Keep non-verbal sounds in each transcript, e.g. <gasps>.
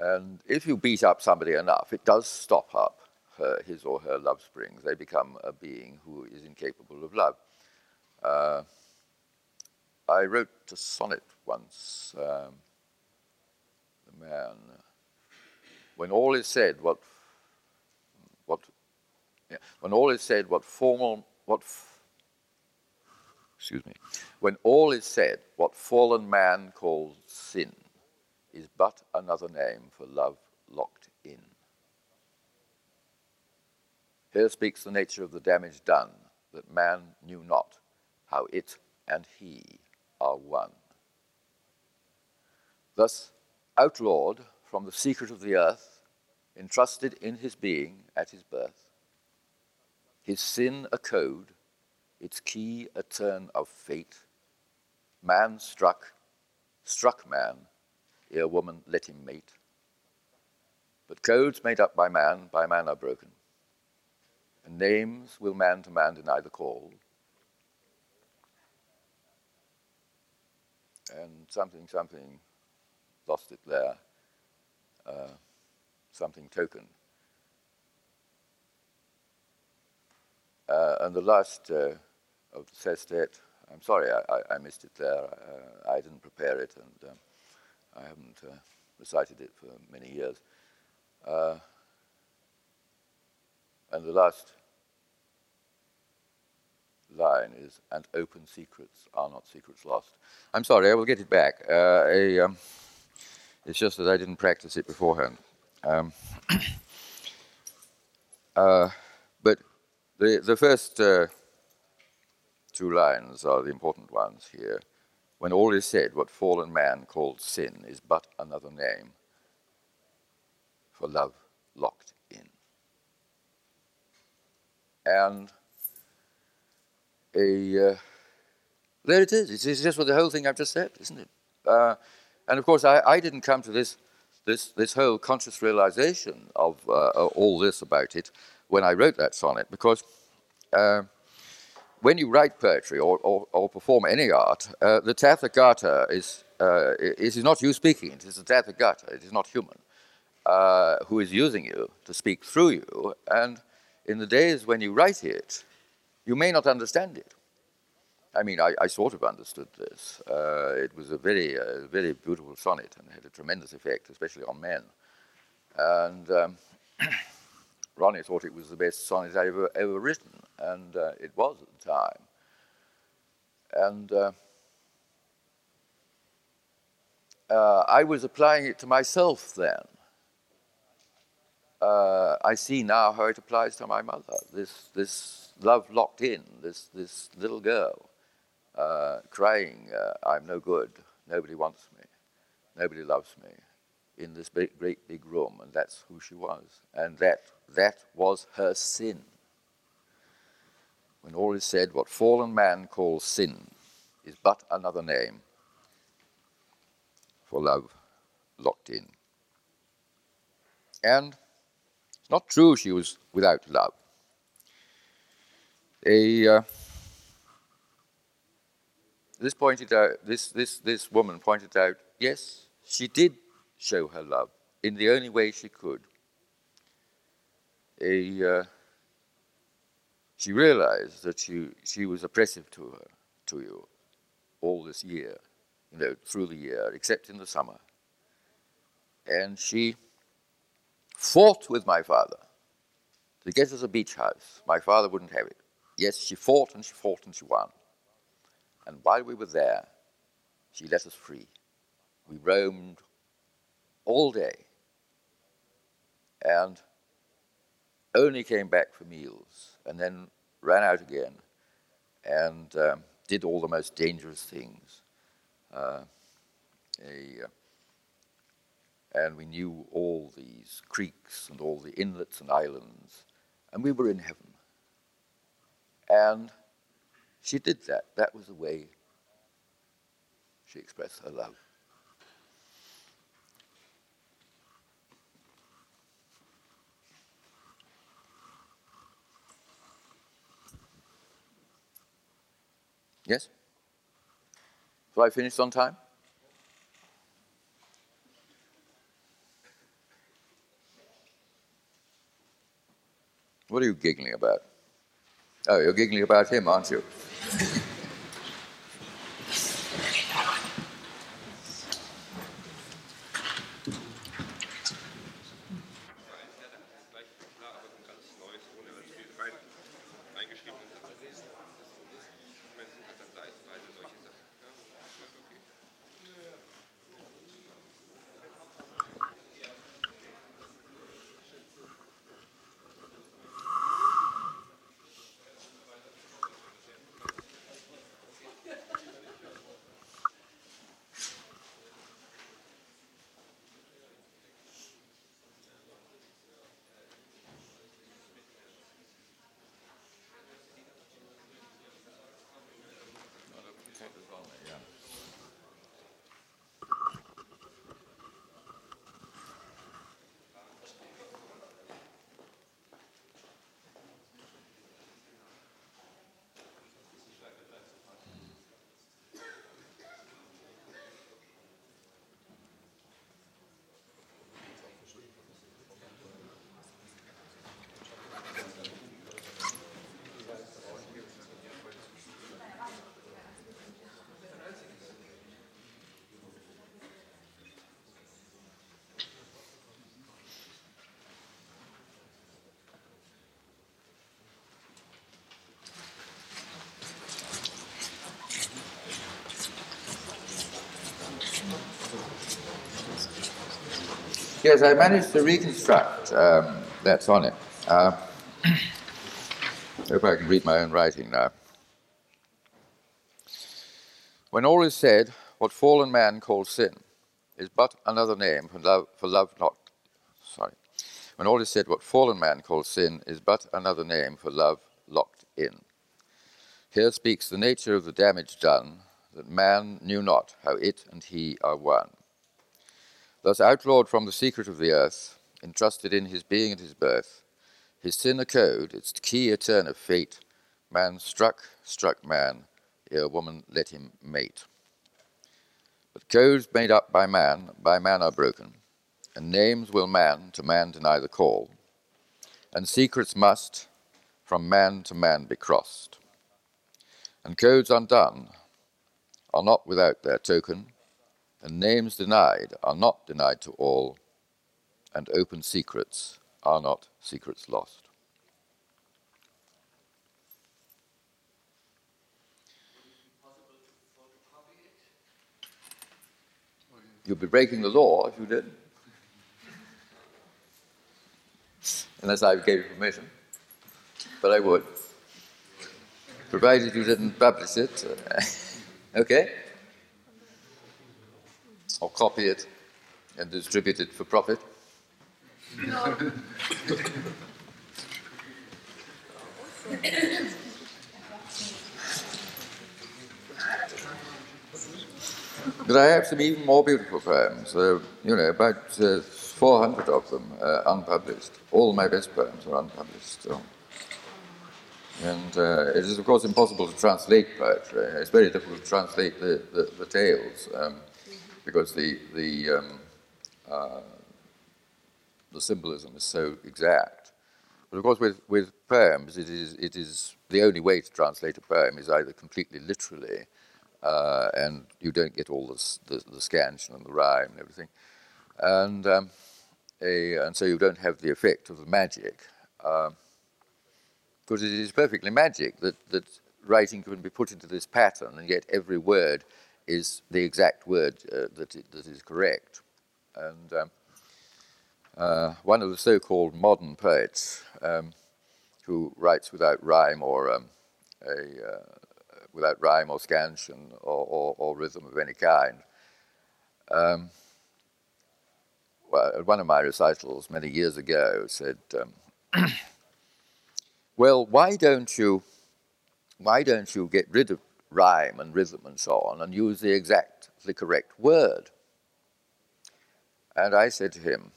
And if you beat up somebody enough, it does stop up her, his or her love springs. They become a being who is incapable of love. Uh, I wrote a sonnet once, um, the man, when all is said, what, what, yeah, when all is said, what formal, what, excuse me, when all is said, what fallen man calls sin is but another name for love locked in. Here speaks the nature of the damage done, that man knew not how it and he are one. Thus, outlawed from the secret of the earth, entrusted in his being at his birth, his sin a code, its key a turn of fate, man struck, struck man, ere woman let him mate. But codes made up by man, by man are broken, and names will man to man deny the call. And something, something, lost it there, uh, something token. Uh, and the last uh, of the sestet, I'm sorry, I, I, missed it there. Uh, I didn't prepare it, and um, I haven't uh, recited it for many years. Uh, and the last line is, and open secrets are not secrets lost. I'm sorry, I will get it back. Uh, a, um, it's just that I didn't practice it beforehand. Um, <coughs> uh, but the, the first uh, two lines are the important ones here. When all is said, what fallen man called sin is but another name for love locked in. And a uh, there it is. It's, just what the whole thing I've just said, isn't it? Uh, and of course, I, I, didn't come to this this this whole conscious realization of uh, all this about it when I wrote that sonnet, because uh, when you write poetry or, or, or perform any art, uh, the Tathagata is, uh, is not you speaking, it is the Tathagata, it is not human, uh, who is using you to speak through you. And in the days when you write it, you may not understand it. I mean, I, I sort of understood this. Uh, it was a very, uh, very beautiful sonnet and had a tremendous effect, especially on men. And um, <clears throat> Ronnie thought it was the best sonnet I'd ever, ever written, and uh, it was at the time. And uh, uh, I was applying it to myself then. Uh, I see now how it applies to my mother. This, this love locked in, this, this little girl uh, crying, uh, I'm no good, nobody wants me, nobody loves me in this big, great big room, and that's who she was. And that, that was her sin. When all is said, what fallen man calls sin is but another name for love locked in. And it's not true she was without love. Uh, this pointed out, this, this, this woman pointed out, yes, she did show her love in the only way she could. A, uh, she realized that she, she was oppressive to her, to you, all this year, you know, through the year, except in the summer. And she fought with my father to get us a beach house. My father wouldn't have it. Yes, she fought and she fought and she won. And while we were there, she let us free. We roamed all day and only came back for meals and then ran out again and um, did all the most dangerous things. Uh, a, uh, and we knew all these creeks and all the inlets and islands, and we were in heaven. And she did that. That was the way she expressed her love. Yes? So I finished on time? What are you giggling about? Oh, you're giggling about him, aren't you? <laughs> Yes, I managed to reconstruct um, that sonnet. Uh, hope I can read my own writing now. When all is said, what fallen man calls sin is but another name for love, for love not. Sorry. When all is said, what fallen man calls sin is but another name for love locked in. Here speaks the nature of the damage done, that man knew not how it and he are one. Thus outlawed from the secret of the earth, entrusted in his being and his birth, his sin a code, its key a turn of fate, man struck, struck man, ere woman let him mate. But codes made up by man, by man are broken, and names will man to man deny the call, and secrets must from man to man be crossed. And codes undone are not without their token, and names denied are not denied to all, and open secrets are not secrets lost. You'd be breaking the law if you did. Unless I gave you permission. But I would. Provided you didn't publish it. <laughs> okay? Or copy it and distribute it for profit? No. but I have some even more beautiful poems. Uh, you know, about uh, 400 of them uh, unpublished. All my best poems are unpublished still. And uh, it is, of course, impossible to translate poetry. It's very difficult to translate the, the, the tales. Um, because the the um, uh, the symbolism is so exact. But of course, with, with poems, it is it is the only way to translate a poem is either completely literally, uh, and you don't get all the the scansion and the rhyme and everything, and um, a, and so you don't have the effect of the magic. Uh, because it is perfectly magic that, that writing can be put into this pattern, and yet every word is the exact word uh, that, it, that is correct. And um, uh, one of the so-called modern poets um, who writes without rhyme or um, a, uh, without rhyme or scansion or, or, or, rhythm of any kind. Um, well, at one of my recitals many years ago said, um, <clears throat> "Well, why don't you, why don't you get rid of rhyme and rhythm and so on and use the exact, the correct word. And I said to him,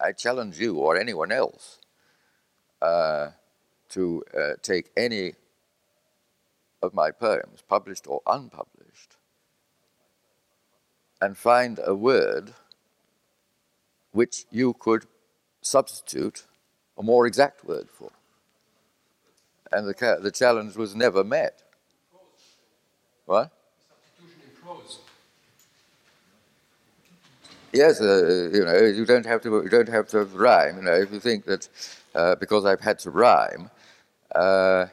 I challenge you or anyone else uh, to uh, take any of my poems, published or unpublished, and find a word which you could substitute a more exact word for. and the, the challenge was never met. What? Yes, uh, you know, you don't have to. You don't have to rhyme. You know, if you think that uh, because I've had to rhyme, uh,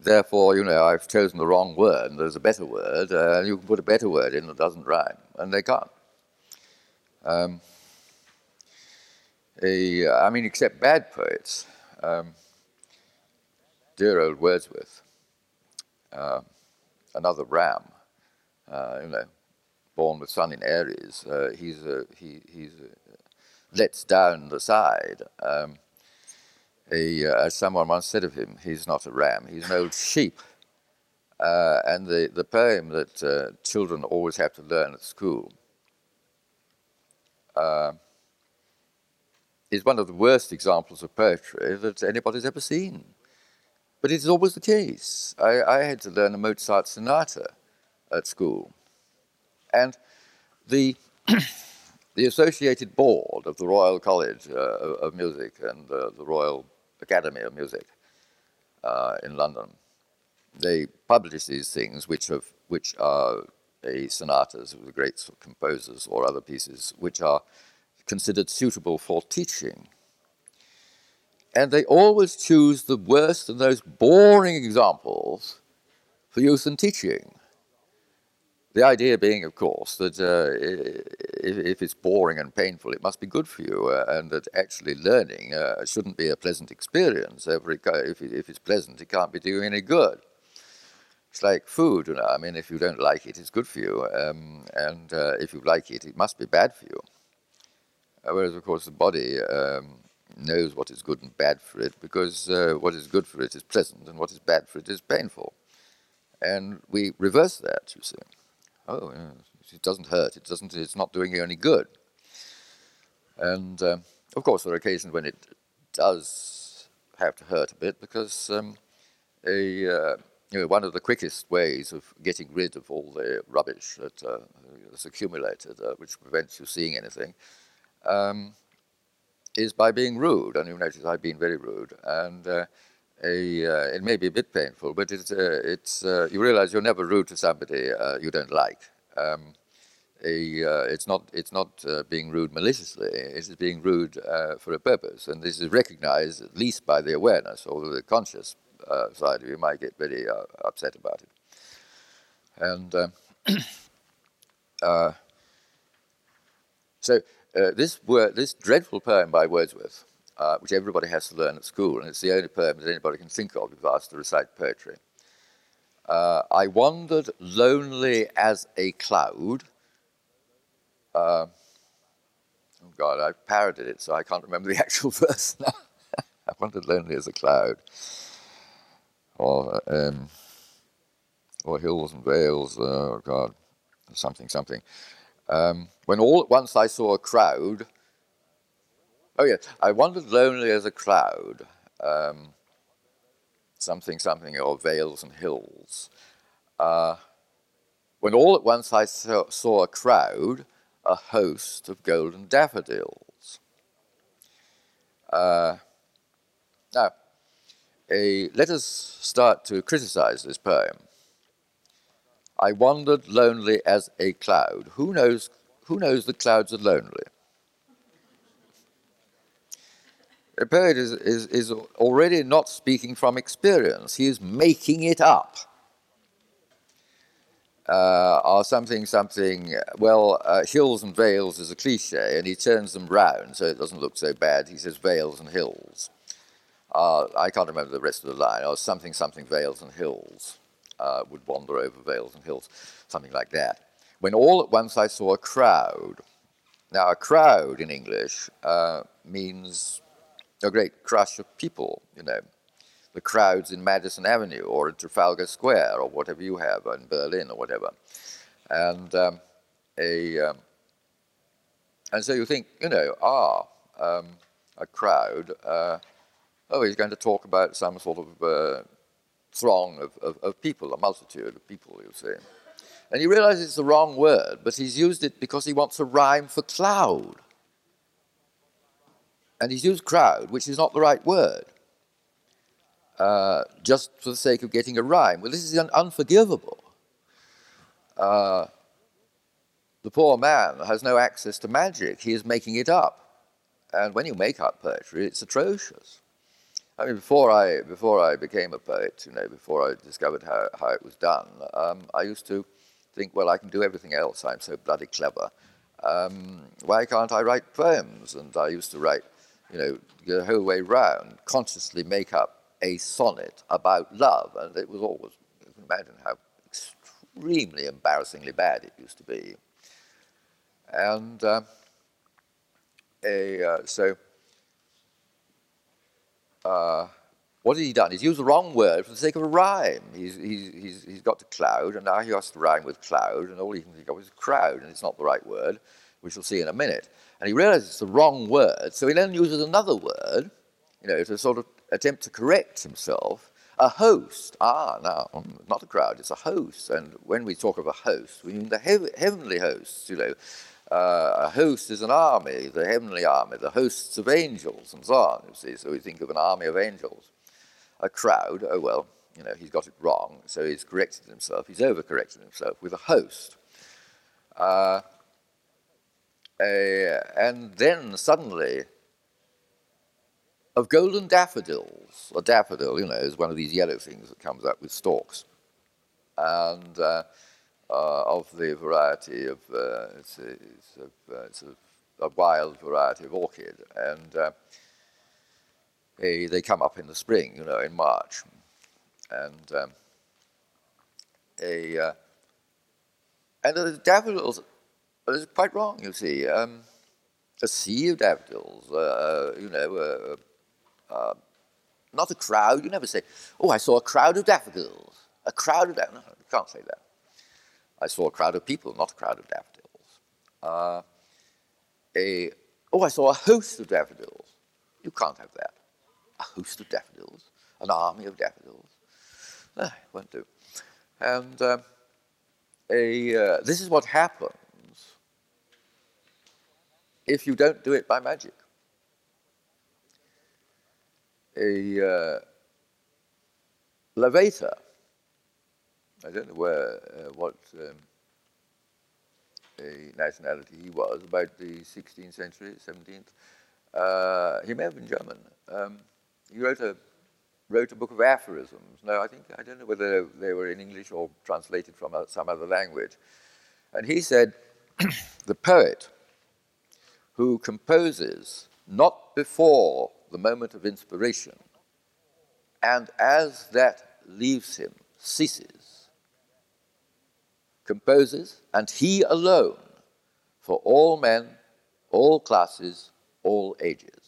therefore, you know, I've chosen the wrong word, and there's a better word, uh, and you can put a better word in that doesn't rhyme, and they can't. Um, a, I mean, except bad poets. Um, dear old Wordsworth, uh, another ram, uh, you know, born with sun in Aries. Uh, he's he he's lets down the side. Um, he, uh, as someone once said of him, he's not a ram, he's an old sheep. Uh, and the, the poem that uh, children always have to learn at school uh, is one of the worst examples of poetry that anybody's ever seen. But it's always the case. I, I had to learn a Mozart sonata at school. And the, <clears throat> the associated board of the Royal College uh, of Music and uh, the Royal Academy of Music uh, in London. They publish these things, which, have, which are a sonatas of the great composers or other pieces, which are considered suitable for teaching. And they always choose the worst and most boring examples for use in teaching. The idea being, of course, that uh, if, if, it's boring and painful, it must be good for you, uh, and that actually learning uh, shouldn't be a pleasant experience. If, if it's pleasant, it can't be doing any good. It's like food, you know. I mean, if you don't like it, it's good for you, um, and uh, if you like it, it must be bad for you. Uh, whereas, of course, the body um, knows what is good and bad for it because uh, what is good for it is pleasant, and what is bad for it is painful. And we reverse that, you see oh, it doesn't hurt. It doesn't. It's not doing you any good. And um, of course, there are occasions when it does have to hurt a bit because um, a uh, you know, one of the quickest ways of getting rid of all the rubbish that uh, accumulated, uh, which prevents you seeing anything, um, is by being rude. And you notice I've been very rude, and uh, a, uh, it may be a bit painful, but it's, uh, it's, uh, you realize you're never rude to somebody uh, you don't like. Um, a, it's not, it's not being rude maliciously, it is being rude for a purpose. And this is recognized at least by the awareness, or the conscious side of you might get very upset about it. And <clears throat> um, so this, this dreadful poem by Wordsworth, uh, which everybody has to learn at school, and it's the only poem that anybody can think of if asked to recite poetry. Uh, I wandered lonely as a cloud. Uh, oh God, I've parodied it, so I can't remember the <laughs> actual verse now. <laughs> I wandered lonely as a cloud. Or, um, or hills and vales, oh God, something, something. Um, when all at once I saw a crowd, Oh, yeah. I wandered lonely as a cloud. Um, something, something, or vales and hills. Uh, when all at once I saw, saw, a crowd, a host of golden daffodils. Uh, now, a, let us start to criticize this poem. I wandered lonely as a cloud. Who knows, who knows the clouds are lonely? A poet is, is, is already not speaking from experience, he is making it up. Uh, or something, something, well, uh, hills and vales is a cliche, and he turns them round so it doesn't look so bad. He says vales and hills. Uh, I can't remember the rest of the line, or something, something, vales and hills, uh, would wander over vales and hills, something like that. When all at once I saw a crowd. Now, a crowd in English uh, means a great crush of people, you know, the crowds in Madison Avenue or in Trafalgar Square or whatever you have in Berlin or whatever. And um, a um, and so you think, you know, ah, um, a crowd. Uh, oh, he's going to talk about some sort of uh, throng of, of, of, people, a multitude of people, you see. And he realizes it's the wrong word, but he's used it because he wants a rhyme for cloud. And he's used crowd, which is not the right word. uh, just for the sake of getting a rhyme. Well, this is un- unforgivable. Uh, the poor man has no access to magic. He is making it up. And when you make up poetry, it's atrocious. I mean, before I, before I became a poet, you know, before I discovered how, how it was done, um, I used to think, well, I can do everything else. I'm so bloody clever. Um, why can't I write poems? And I used to write, you know, the whole way round, consciously make up a sonnet about love. And it was always, you can imagine how extremely embarrassingly bad it used to be. And uh, a, uh, so, uh, what has he done? He's used the wrong word for the sake of a rhyme. He's, he's, he's, he's got to cloud, and now he has to rhyme with cloud, and all he can think of is crowd, and it's not the right word, we shall see in a minute. And he realizes it's the wrong word, so he then uses another word, you know, to sort of attempt to correct himself. A host. Ah, now, not a crowd, it's a host. And when we talk of a host, we mean the heavenly hosts, you know. Uh, a host is an army, the heavenly army, the hosts of angels, and so on, you see. So we think of an army of angels a crowd, oh well, you know, he's got it wrong, so he's corrected himself, he's overcorrected himself with a host. Uh, a, and then suddenly, of golden daffodils, a daffodil, you know, is one of these yellow things that comes up with stalks, and uh, uh, of the variety of, uh, it's, a, it's, a, uh, it's a, a, wild variety of orchid, and uh, they, they come up in the spring, you know, in March. And um, a, uh, and the daffodils is quite wrong, you see. Um, a sea of daffodils, uh, you know, uh, uh, not a crowd. You never say, oh, I saw a crowd of daffodils. A crowd of daffodils. No, you can't say that. I saw a crowd of people, not a crowd of daffodils. Uh, a, oh, I saw a host of daffodils. You can't have that a host of daffodils, an army of daffodils. Ah, won't do. And uh, a, uh, this is what happens if you don't do it by magic. A uh, Lavater, I don't know where, uh, what um, nationality he was, about the 16th century, 17th. Uh, he may have been German. Um, he wrote a wrote a book of aphorisms. No, I think I don't know whether they were in English or translated from some other language. And he said, <clears throat> the poet who composes not before the moment of inspiration, and as that leaves him, ceases, composes, and he alone, for all men, all classes, all ages.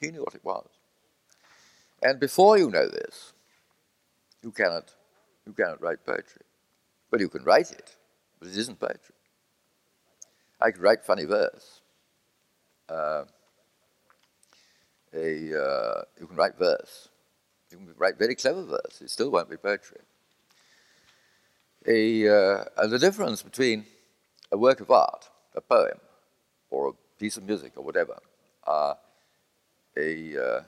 He knew what it was. And before you know this, you cannot, you cannot write poetry. Well, you can write it, but it isn't poetry. I could write funny verse. Uh, a, uh, you can write verse. You can write very clever verse. It still won't be poetry. A, uh, and the difference between a work of art, a poem, or a piece of music, or whatever, uh, a, uh,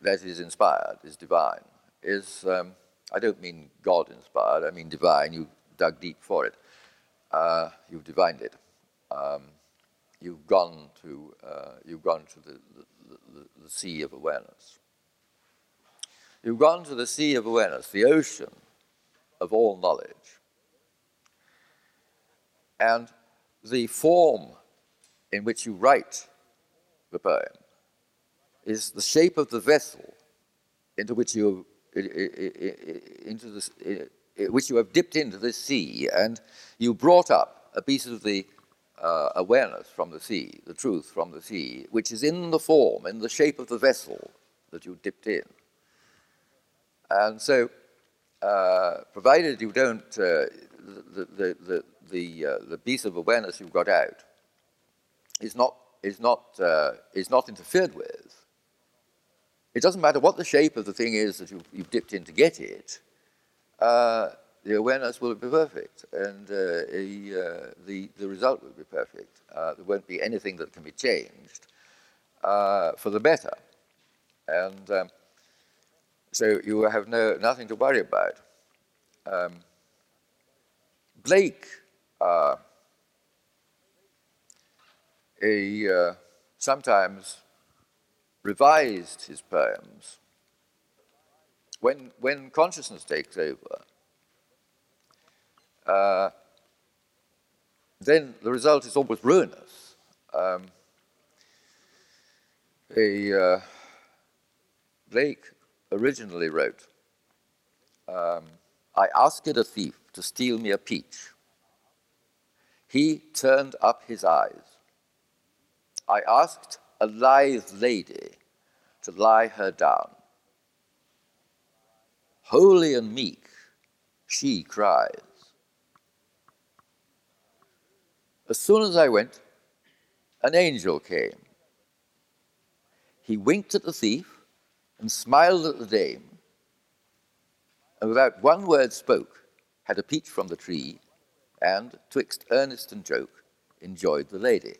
that is inspired, is divine, is, um, I don't mean God inspired, I mean divine. You dug deep for it. Uh, you've divined it. Um, you've gone to, uh, you've gone to the, the, the, the sea of awareness. You've gone to the sea of awareness, the ocean of all knowledge. And the form in which you write the poem is the shape of the vessel into which you into this, which you have dipped into the sea, and you brought up a piece of the uh, awareness from the sea, the truth from the sea, which is in the form, in the shape of the vessel that you dipped in. And so, provided you don't, uh, the, the, the, the, uh, the piece of awareness you've got out is not, is, not, uh, is not interfered with, it doesn't matter what the shape of the thing is that you've, you've dipped in to get it, uh, the awareness will be perfect and uh, a, uh, the, the result will be perfect. Uh, there won't be anything that can be changed uh, for the better. And um, so you have no, nothing to worry about. Um, Blake, uh, he uh, sometimes revised his poems when, when consciousness takes over. Uh, then the result is almost ruinous. Um, a, uh, Blake originally wrote, um, I asked a thief to steal me a peach. He turned up his eyes. I asked a lithe lady to lie her down. Holy and meek, she cries. As soon as I went, an angel came. He winked at the thief and smiled at the dame, and without one word spoke, had a peach from the tree, and, twixt earnest and joke, enjoyed the lady.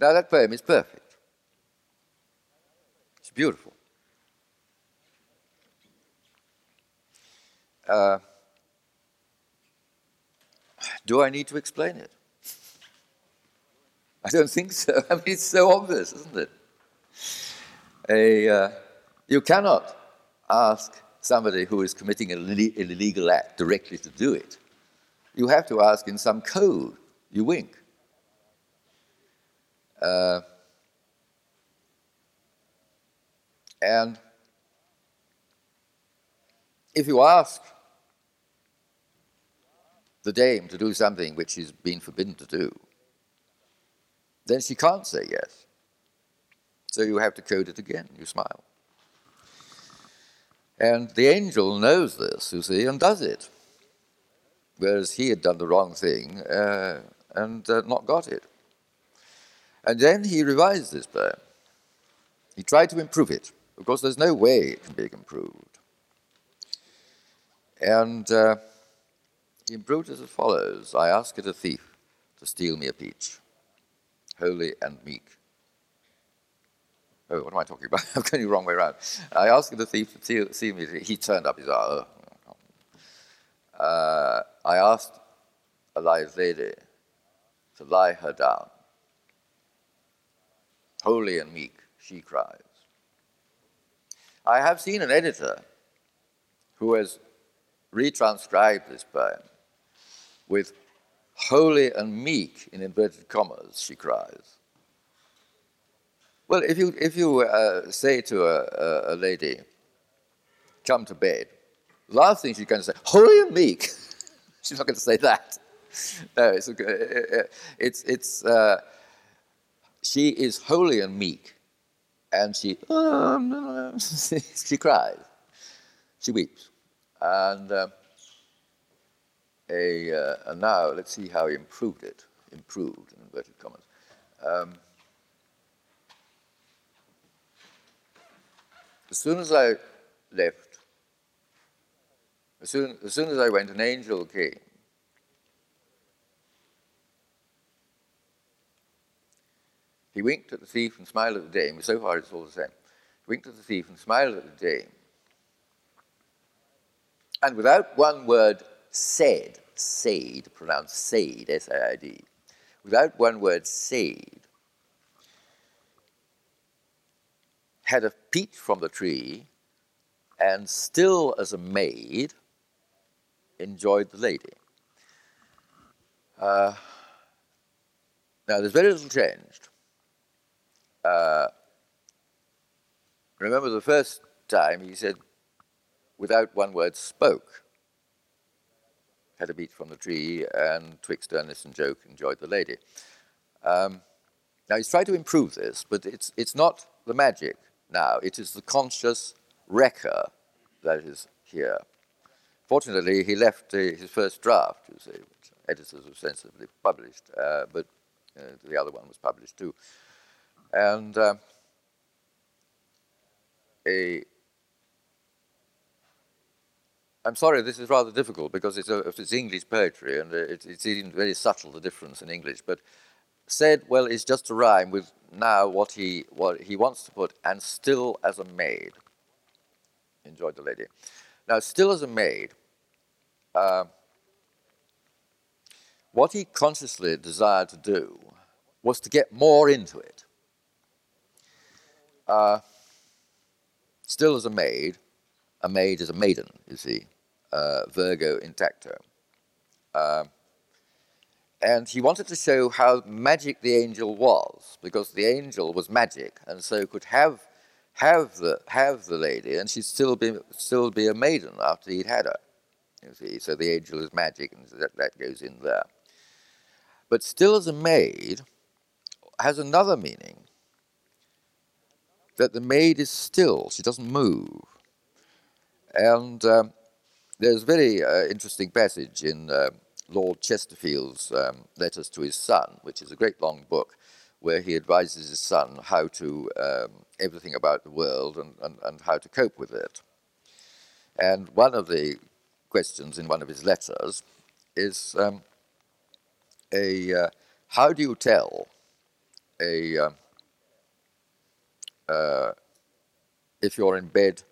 Now that poem is perfect. It's beautiful. Uh, do I need to explain it? I don't think so. <laughs> I mean, it's so obvious, isn't it? A, uh, you cannot ask somebody who is committing an illegal act directly to do it. You have to ask in some code. You wink. Uh, and if you ask the dame to do something which she's been forbidden to do, then she can't say yes. So you have to code it again. You smile. And the angel knows this, you see, and does it. Whereas he had done the wrong thing uh, and uh, not got it. And then he revised this poem. He tried to improve it. Of course, there's no way it can be improved. And uh, he improved it as follows I asked a thief to steal me a peach, holy and meek. Oh, what am I talking about? <laughs> I'm going the wrong way around. I asked the thief to steal me. He turned up his eye. Uh, I asked a live lady to lie her down holy and meek, she cries. I have seen an editor who has retranscribed this poem with holy and meek, in inverted commas, she cries. Well, if you, if you uh, say to a, a, lady, come to bed, last thing she's going to say, holy and meek, <laughs> she's not going to say that. No, it's, it's, it's uh, she is holy and meek, and she <laughs> she cries, she weeps, and uh, a uh, and now let's see how he improved it, improved in inverted commas. Um, as soon as I left, as soon, as soon as I went, an angel came He winked at the thief and smiled at the dame. So far, it's all the same. He winked at the thief and smiled at the dame. And without one word said, said, pronounced said, S A I D, without one word said, had a peach from the tree, and still as a maid, enjoyed the lady. Uh, now, there's very little changed. Uh, remember the first time he said, without one word spoke. Had a beat from the tree, and twixt earnest and joke enjoyed the lady. Um, now he's tried to improve this, but it's, it's not the magic now, it is the conscious wrecker that is here. Fortunately, he left uh, his first draft, you see, which editors have sensibly published, uh, but uh, the other one was published too. And uh, a, I'm sorry, this is rather difficult because it's, a, it's English poetry and it's, it's even very subtle, the difference in English. But said, well, it's just a rhyme with now what he, what he wants to put, and still as a maid. Enjoyed the lady. Now, still as a maid, uh, what he consciously desired to do was to get more into it. Uh, still as a maid, a maid is a maiden, you see, uh, Virgo intacto. Uh, and he wanted to show how magic the angel was, because the angel was magic, and so could have have the have the lady, and she'd still be still be a maiden after he'd had her. You see, so the angel is magic, and that, that goes in there. But still, as a maid, has another meaning. That the maid is still; she doesn't move. And um, there's a very uh, interesting passage in. Uh, Lord Chesterfield's um, letters to his son, which is a great long book where he advises his son how to um, everything about the world and, and, and how to cope with it. And one of the questions in one of his letters is um, a uh, how do you tell a uh, uh, if you're in bed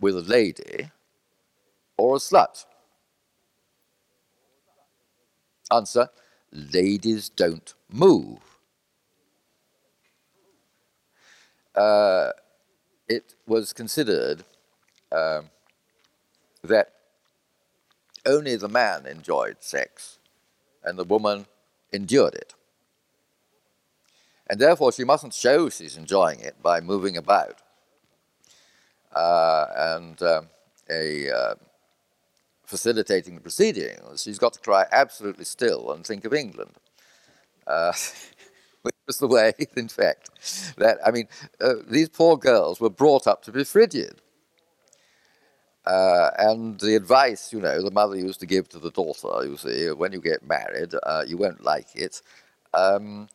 with a lady or a slut? Answer ladies don't move. Uh, it was considered um, that only the man enjoyed sex and the woman endured it. And therefore, she mustn't show she's enjoying it by moving about. Uh, and um, a uh, facilitating the proceedings, she's got to cry absolutely still and think of England. Uh, <laughs> which was the way, <laughs> in fact, that, I mean, uh, these poor girls were brought up to be frigid. Uh, and the advice, you know, the mother used to give to the daughter, you see, when you get married, uh, you won't like it, um,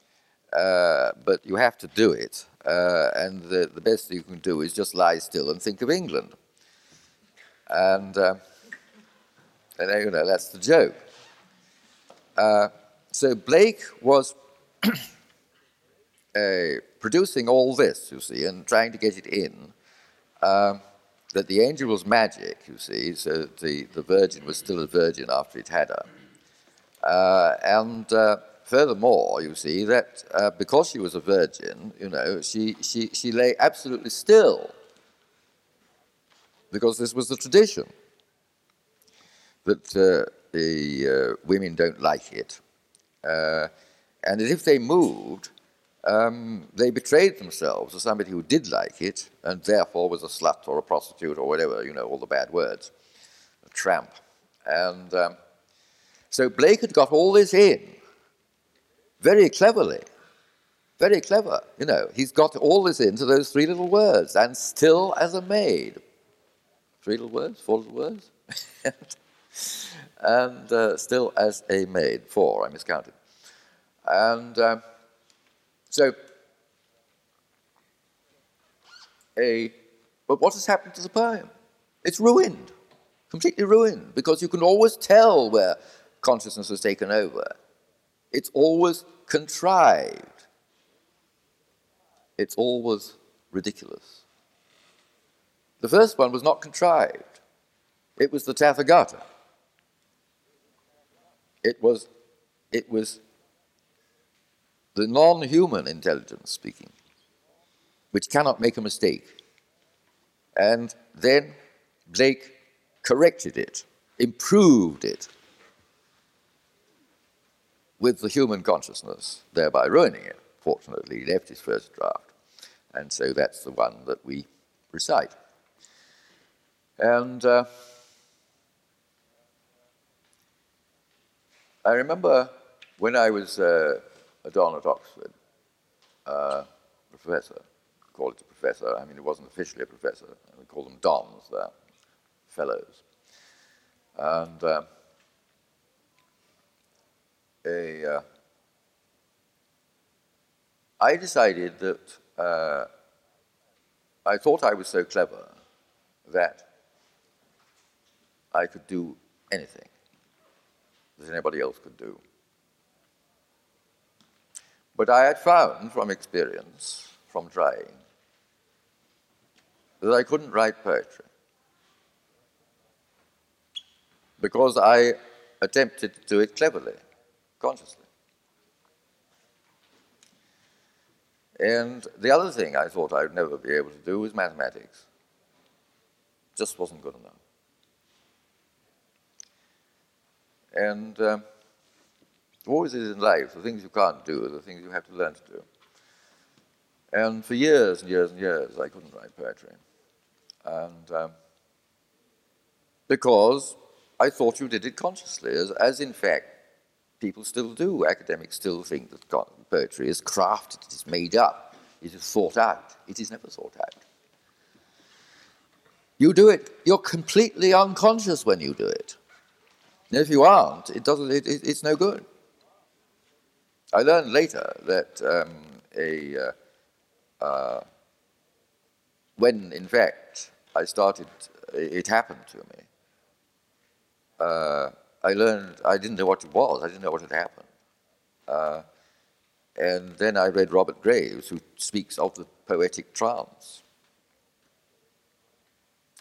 uh, but you have to do it. Uh, and the, the best you can do is just lie still and think of England. And and you know, that's the joke. Uh, so Blake was <clears throat> uh, producing all this, you see, and trying to get it in. Um, that the angel was magic, you see, so the, the virgin was still a virgin after it had her. Uh, and uh, furthermore, you see, that uh, because she was a virgin, you know, she, she, she lay absolutely still because this was the tradition that uh, the uh, women don't like it. Uh, and if they moved, um, they betrayed themselves as somebody who did like it and therefore was a slut or a prostitute or whatever, you know, all the bad words, a tramp. And um, so Blake had got all this in very cleverly. Very clever, you know. He's got all this into those three little words, and still as a maid. Three little words, four little words. <laughs> and uh, still as a maid, four, I miscounted. And um, so, a, but what has happened to the poem? It's ruined, completely ruined, because you can always tell where consciousness has taken over. It's always contrived. It's always ridiculous. The first one was not contrived. It was the Tathagata. It was, it was the non human intelligence speaking, which cannot make a mistake. And then Blake corrected it, improved it with the human consciousness, thereby ruining it. Fortunately, he left his first draft. And so that's the one that we recite. And uh, I remember when I was uh, a Don at Oxford, uh, professor, call it a professor, I mean, it wasn't officially a professor, we call them Dons there, fellows. And uh, a, uh, I decided that uh, I thought I was so clever that I could do anything that anybody else could do. But I had found from experience, from trying, that I couldn't write poetry. Because I attempted to do it cleverly, consciously. And the other thing I thought I would never be able to do was mathematics. Just wasn't good enough. And um, always is in life, the things you can't do the things you have to learn to do. And for years and years and years, I couldn't write poetry. And um, because I thought you did it consciously, as, as in fact people still do. Academics still think that poetry is crafted, it is made up, it is thought out. It is never thought out. You do it, you're completely unconscious when you do it. And if you aren't, it doesn't, it, it, it's no good. I learned later that um, a, uh, uh, when in fact I started, it happened to me. Uh, I learned, I didn't know what it was, I didn't know what had happened. Uh, and then I read Robert Graves, who speaks of the poetic trance.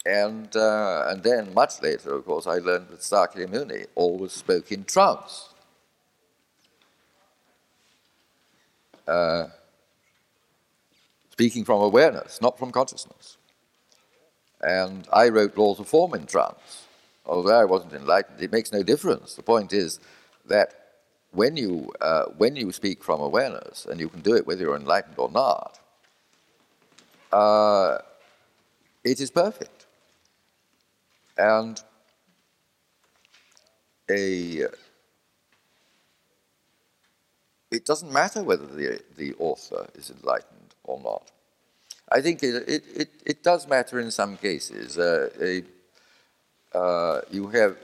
And, uh, and then, much later, of course, I learned that Sakyamuni always spoke in trance. Uh, speaking from awareness, not from consciousness. And I wrote Laws of Form in trance although I wasn't enlightened, it makes no difference. The point is that when you, uh, when you speak from awareness, and you can do it whether you're enlightened or not, uh, it is perfect. And a, it doesn't matter whether the, the author is enlightened or not. I think it, it, it, it does matter in some cases. Uh, a, uh, you have,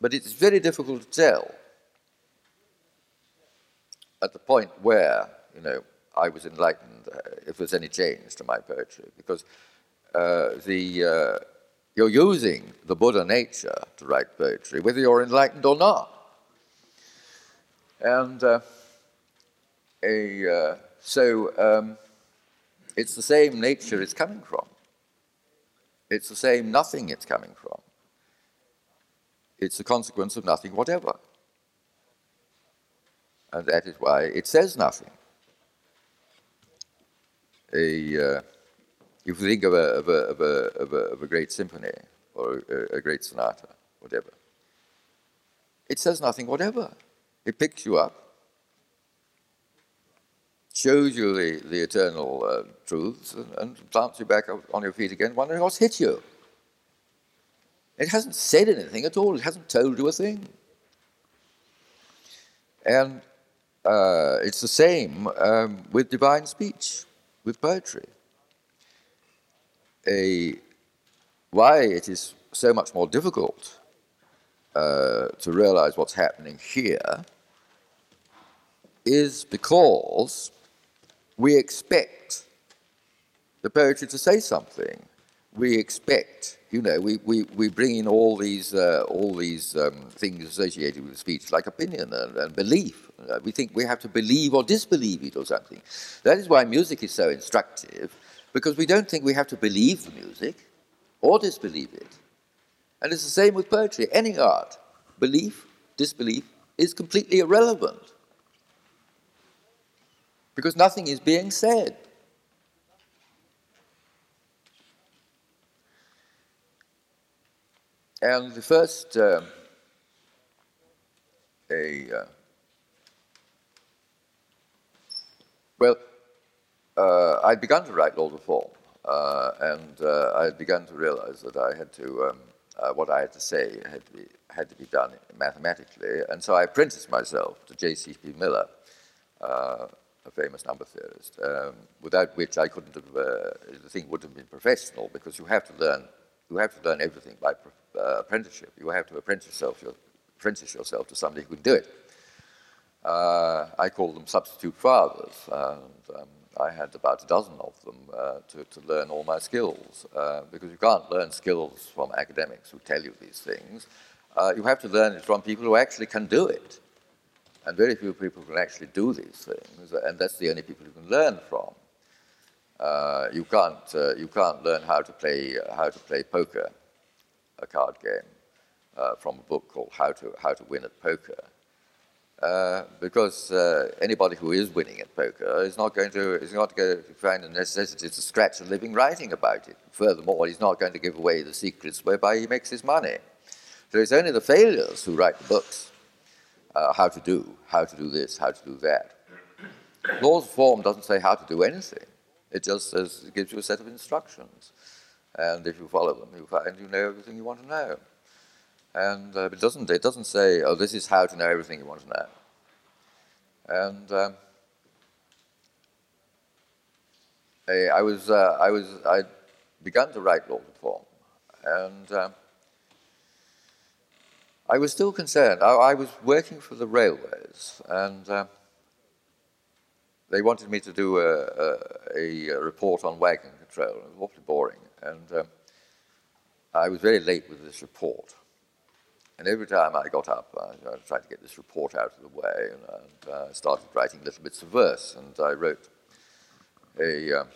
but it's very difficult to tell at the point where, you know, I was enlightened, uh, if there's any change to my poetry, because uh, the, uh, you're using the Buddha nature to write poetry, whether you're enlightened or not. And uh, a, uh, so um, it's the same nature it's coming from. It's the same nothing it's coming from. It's a consequence of nothing whatever. And that is why it says nothing. A, uh, if you think of a, of, a, of, a, of, a, of a great symphony or a, a great sonata, whatever, it says nothing whatever. It picks you up, shows you the, the eternal uh, truths, and, and plants you back on your feet again, wondering what's hit you. It hasn't said anything at all. It hasn't told you a thing. And uh, it's the same um, with divine speech, with poetry. A, why it is so much more difficult uh, to realize what's happening here is because we expect the poetry to say something. We expect you know, we, we, we bring in all these, uh, all these um, things associated with speech, like opinion and, and belief. Uh, we think we have to believe or disbelieve it or something. That is why music is so instructive, because we don't think we have to believe the music or disbelieve it. And it's the same with poetry, any art. Belief, disbelief is completely irrelevant. Because nothing is being said. And the first, uh, a, uh, well, uh, I'd begun to write Laws of Form, uh, and uh, I had begun to realize that I had to, um, uh, what I had to say had to, be, had to be done mathematically, and so I apprenticed myself to J.C.P. Miller, a famous number theorist, um, without which I couldn't have, the thing wouldn't have been professional, because you have to learn, you have to learn everything by uh, apprenticeship. You have to apprentice yourself, your, apprentice yourself to somebody who can do it. Uh, I call them substitute fathers, and um, I had about a dozen of them uh, to, to learn all my skills, uh, because you can't learn skills from academics who tell you these things. Uh, you have to learn it from people who actually can do it. And very few people can actually do these things, and that's the only people you can learn from. Uh, you can't uh, you can't learn how to play uh, how to play poker, a card game, from a book called How to How to Win at Poker, uh, because uh, anybody who is winning at poker is not going to is not going to find a necessity to scratch a living writing about it. Furthermore, he's not going to give away the secrets whereby he makes his money. So it's only the failures who write the books. how to do, how to do this, how to do that. Laws of form doesn't say how to do anything. It just says, it gives you a set of instructions. And if you follow them, you find you know everything you want to know. And uh, it doesn't, it doesn't say, oh, this is how to know everything you want to know. And um, I, I, was, uh, I was, I began to write Laws of Form, and um, I was still concerned. I, I, was working for the railways, and uh, they wanted me to do a, a, a, report on wagon control. It was awfully boring. And um, I was very late with this report. And every time I got up, I, I tried to get this report out of the way, and, and uh, started writing little bits of verse. And I wrote a. Um,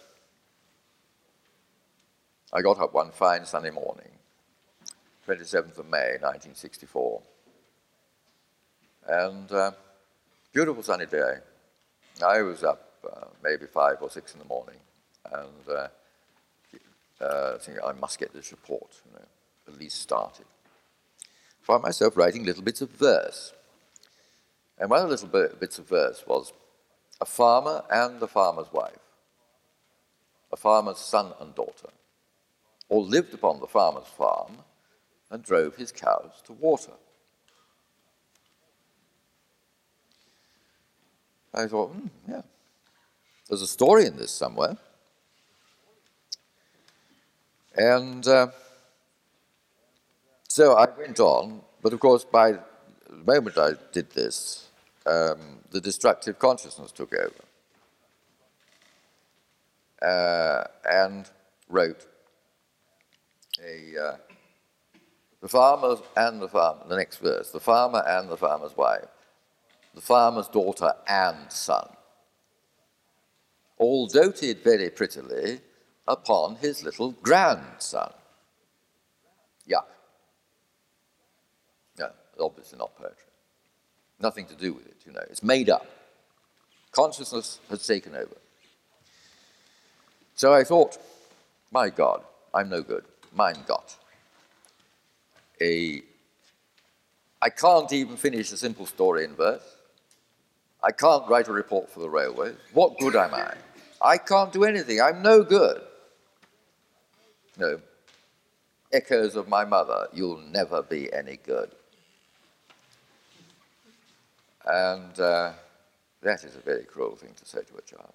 I got up one fine sunny morning, 27th of May, 1964. And uh, beautiful sunny day. I was up uh, maybe five or six in the morning and uh, uh, thinking, I must get this report, you know, at least started. Found myself writing little bits of verse. And one of the little bits of verse was a farmer and the farmer's wife, a farmer's son and daughter, all lived upon the farmer's farm and drove his cows to water. I thought, hmm, yeah, there's a story in this somewhere. And uh, so I went on, but of course, by the moment I did this, um, the destructive consciousness took over uh, and wrote a. Uh, the farmers and the farmer, the next verse, the farmer and the farmer's wife the farmer's daughter and son, all doted very prettily upon his little grandson. Yuck. Obviously not poetry. Nothing to do with it, you know. It's made up. Consciousness has taken over. So I thought, my God, I'm no good. Mein Gott. A I can't even finish a simple story in verse. I can't write a report for the railways. What good am I? I can't do anything. I'm no good. No. Echoes of my mother, you'll never be any good. And uh, that is a very cruel thing to say to a child.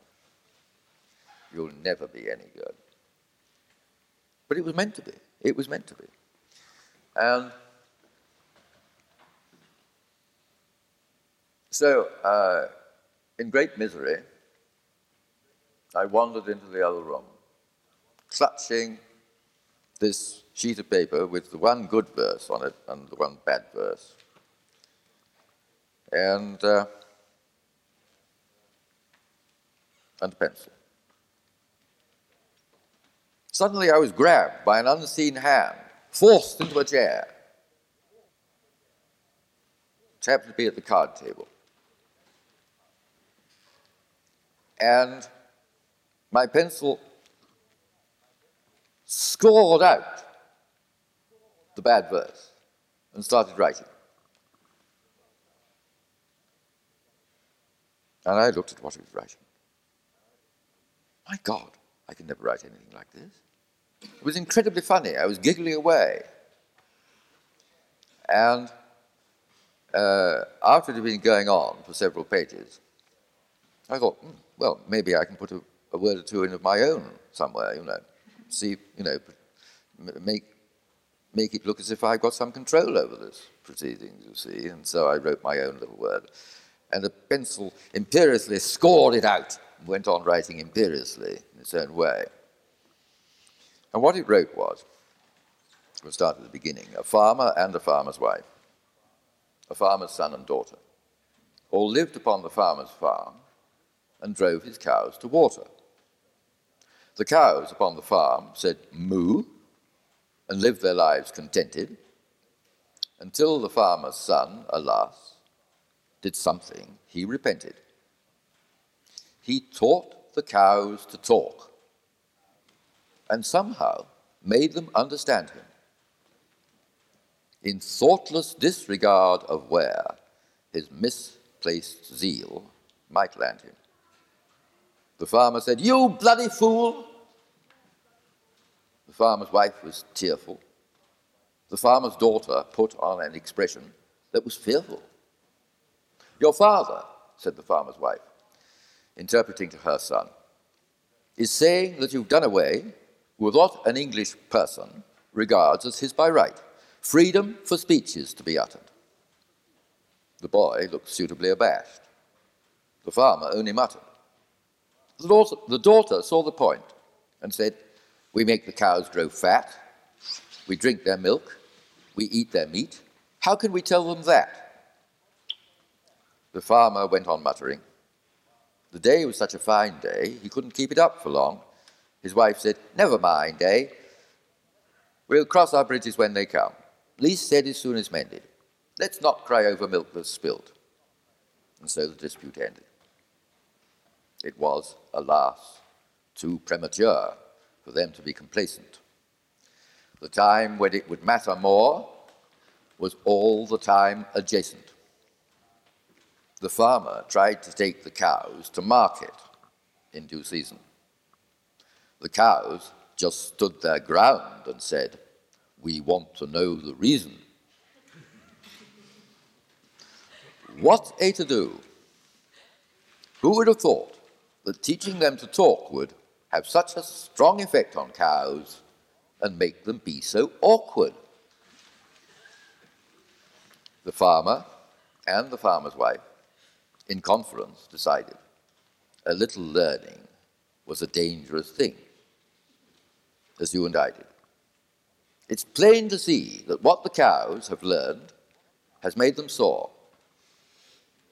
You'll never be any good. But it was meant to be. It was meant to be. And So, uh, in great misery, I wandered into the other room, clutching this sheet of paper with the one good verse on it and the one bad verse. And, uh, and pencil. Suddenly I was grabbed by an unseen hand, forced into a chair. It happened to be at the card table. and my pencil scored out the bad verse and started writing. And I looked at what he was writing. My God, I could never write anything like this. It was incredibly funny. I was giggling away. And uh, after it had been going on for several pages, I thought, hmm, well, maybe I can put a, a, word or two in of my own somewhere, you know, see, you know, make, make it look as if I've got some control over this proceedings, you see. And so I wrote my own little word. And the pencil imperiously scored it out, and went on writing imperiously in its own way. And what it wrote was, we'll start at the beginning, a farmer and a farmer's wife, a farmer's son and daughter, all lived upon the farmer's farm and drove his cows to water. The cows upon the farm said moo and lived their lives contented until the farmer's son, alas, did something he repented. He taught the cows to talk and somehow made them understand him. In thoughtless disregard of where his misplaced zeal might land him. The farmer said, You bloody fool! The farmer's wife was tearful. The farmer's daughter put on an expression that was fearful. Your father, said the farmer's wife, interpreting to her son, is saying that you've done away with what an English person regards as his by right freedom for speeches to be uttered. The boy looked suitably abashed. The farmer only muttered. The daughter, the daughter saw the point and said, We make the cows grow fat, we drink their milk, we eat their meat. How can we tell them that? The farmer went on muttering. The day was such a fine day, he couldn't keep it up for long. His wife said, Never mind, eh? We'll cross our bridges when they come. Least said is soon as mended. Let's not cry over milk that's spilled. And so the dispute ended. It was, alas, too premature for them to be complacent. The time when it would matter more was all the time adjacent. The farmer tried to take the cows to market in due season. The cows just stood their ground and said, We want to know the reason. what A to do? Who would have thought that teaching them to talk would have such a strong effect on cows and make them be so awkward? The farmer and the farmer's wife, in conference, decided a little learning was a dangerous thing, as you and I did. It's plain to see that what the cows have learned has made them sore.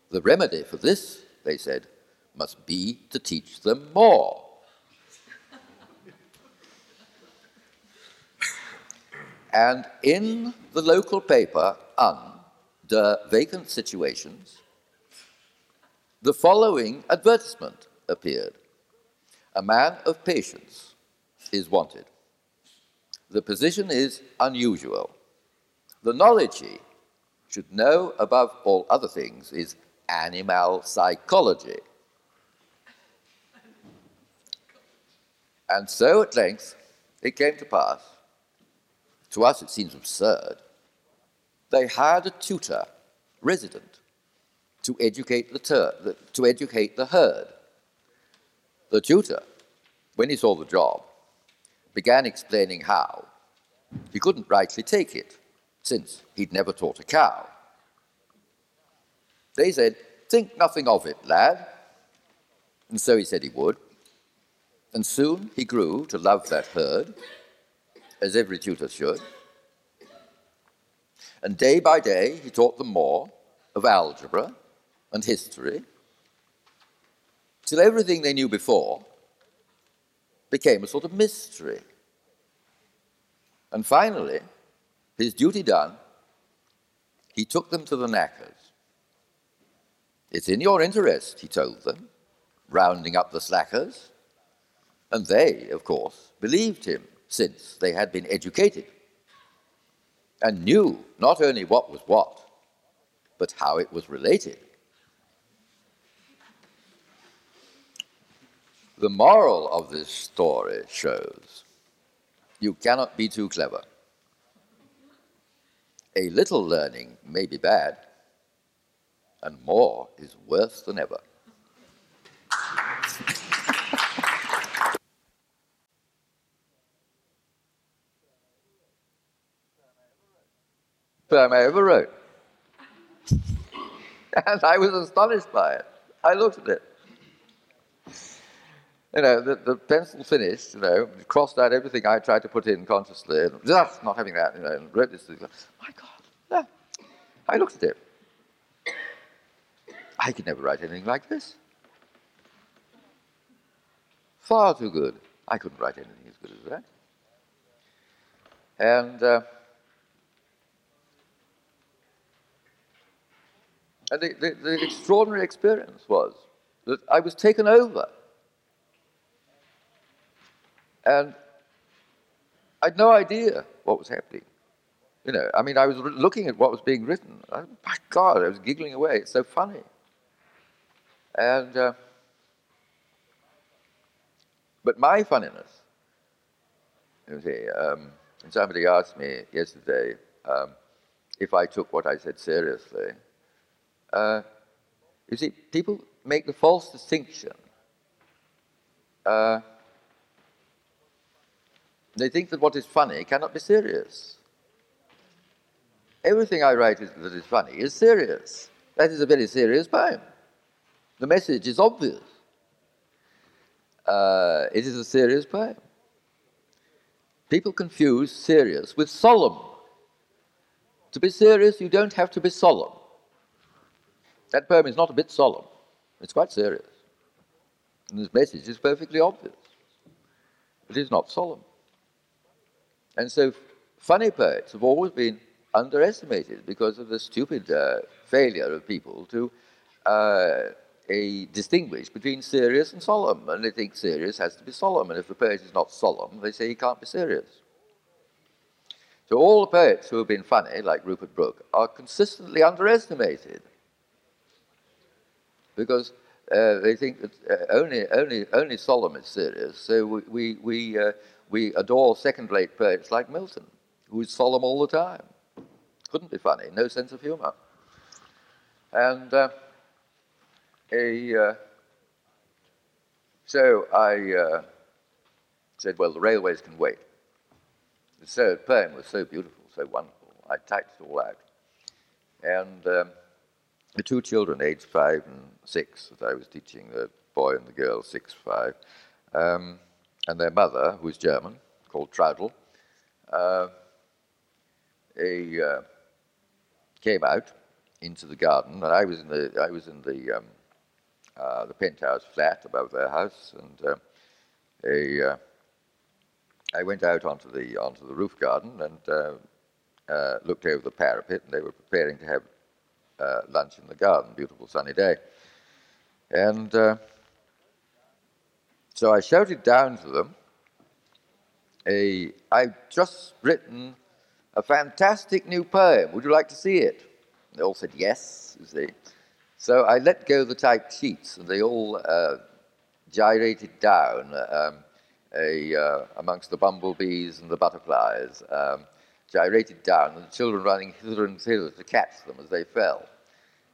The remedy for this, they said, must be to teach them more. and in the local paper, under vacant situations, the following advertisement appeared A man of patience is wanted. The position is unusual. The knowledge he should know above all other things is animal psychology. And so at length it came to pass, to us it seems absurd, they hired a tutor, resident, to educate the, ter- the, to educate the herd. The tutor, when he saw the job, began explaining how he couldn't rightly take it, since he'd never taught a cow. They said, Think nothing of it, lad. And so he said he would. And soon he grew to love that herd, as every tutor should. And day by day he taught them more of algebra and history, till everything they knew before became a sort of mystery. And finally, his duty done, he took them to the knackers. It's in your interest, he told them, rounding up the slackers. And they, of course, believed him, since they had been educated and knew not only what was what, but how it was related. The moral of this story shows you cannot be too clever. A little learning may be bad, and more is worse than ever. <laughs> poem I ever wrote. <laughs> and I was astonished by it. I looked at it you know, the, the pencil finished, you know, crossed out everything I tried to put in consciously, and just not having that, you know, and wrote this thing. My God, yeah. I looked at it. I could never write anything like this. Far too good. I couldn't write anything as good as that. And, uh, and the, the, the extraordinary experience was that I was taken over. And I had no idea what was happening. You know, I mean, I was looking at what was being written. I, my God, I was giggling away. It's so funny. And, uh, but my funniness, you see, um, somebody asked me yesterday um, if I took what I said seriously. Uh, you see, people make the false distinction. Uh, they think that what is funny cannot be serious. Everything I write is, that is funny is serious. That is a very serious poem. The message is obvious. Uh, it is a serious poem. People confuse serious with solemn. To be serious, you don't have to be solemn. That poem is not a bit solemn, it's quite serious. And this message is perfectly obvious. It is not solemn. And so, funny poets have always been underestimated because of the stupid uh, failure of people to uh, distinguish between serious and solemn. And they think serious has to be solemn. And if the poet is not solemn, they say he can't be serious. So all the poets who have been funny, like Rupert Brooke, are consistently underestimated because uh, they think that uh, only, only, only solemn is serious. So we, we, we, uh, we adore second-rate poets like Milton, who is solemn all the time couldn't be funny, no sense of humor. And uh, a, uh, so I uh, said, well, the railways can wait. The so, poem was so beautiful, so wonderful. I typed it all out. And um, the two children, aged five and six, that I was teaching, the boy and the girl, six, five, um, and their mother, who was German, called Traudl, uh, a uh, came out into the garden, and I was in the I was in the um, uh, the penthouse flat above their house, and uh, a, uh, I went out onto the onto the roof garden and uh, looked over the parapet, and they were preparing to have lunch in the garden. Beautiful sunny day, and so I shouted down to them. A, I've just written a fantastic new poem. Would you like to see it? They all said yes, you see. So I let go the typed sheets, and they all uh, gyrated down um, a, uh, amongst the bumblebees and the butterflies, um, gyrated down, and the children running hither and thither to catch them as they fell.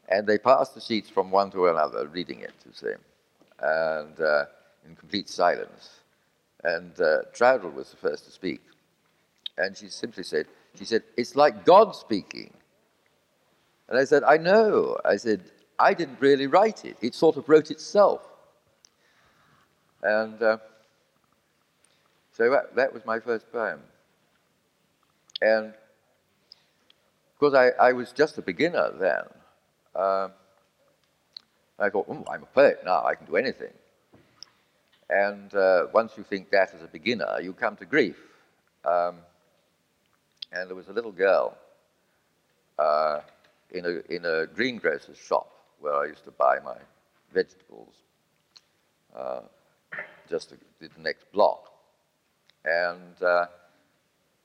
And they passed the sheets from one to another, reading it, you see, and uh, in complete silence. And uh, was the first to speak. And she simply said, she said, It's like God speaking. And I said, I know. I said, I didn't really write it. It sort of wrote itself. And uh, so that, that, was my first poem. And because I, I was just a beginner then, uh, I thought, oh, I'm a poet now, I can do anything. And uh, once you think that as a beginner, you come to grief. Um, and there was a little girl uh, in, a, in a greengrocer's shop where I used to buy my vegetables, uh, just the next block. And uh,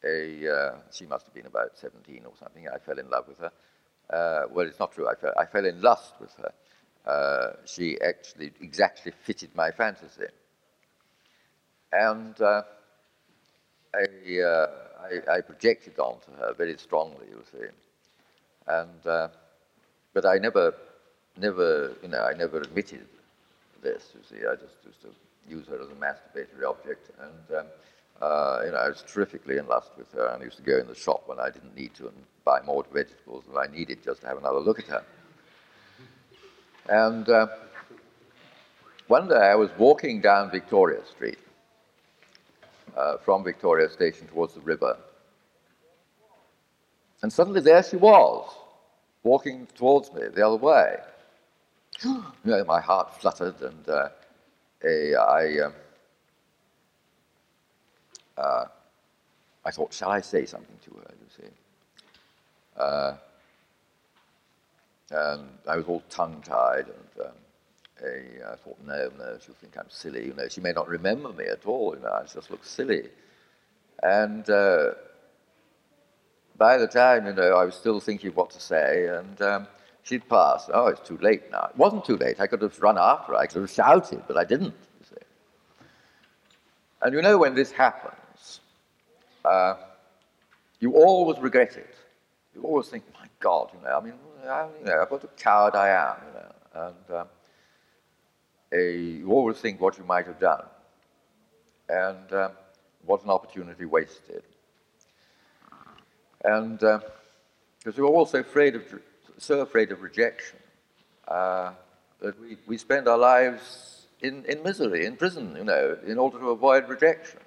a, uh, she must have been about 17 or something. I fell in love with her. Uh, well, it's not true. I fell, I fell in lust with her. She actually exactly fitted my fantasy. And I, I, I, projected onto her very strongly, you see. And, uh, but I never, never, you know, I never admitted this, you see. I just used to use her as a masturbatory object. And, um, uh, you know, I was terrifically in lust with her. And I used to go in the shop when I didn't need to and buy more vegetables than I needed just to have another look at her. And uh, one day I was walking down Victoria Street uh, from Victoria Station towards the river. And suddenly there she was, walking towards me the other way. <gasps> you know, my heart fluttered, and uh, a, I, um, uh, I thought, shall I say something to her? You see, uh, and I was all tongue-tied, and um, I thought, no, no, she'll think I'm silly. You know, she may not remember me at all. You know, I just look silly. And uh, by the time, you know, I was still thinking what to say, and um, she'd passed. Oh, it's too late now. It wasn't too late. I could have run after her. I could have shouted, but I didn't, you. And you know, when this happens, uh, you always regret it. You always think, my God, you know, I mean, I, you know, what a coward I am, you know. And um, a, you always think what you might have done. And um, what an opportunity wasted. And because uh, we're all so afraid of, so afraid of rejection uh, that we, we spend our lives in, in misery, in prison, you know, in order to avoid rejection.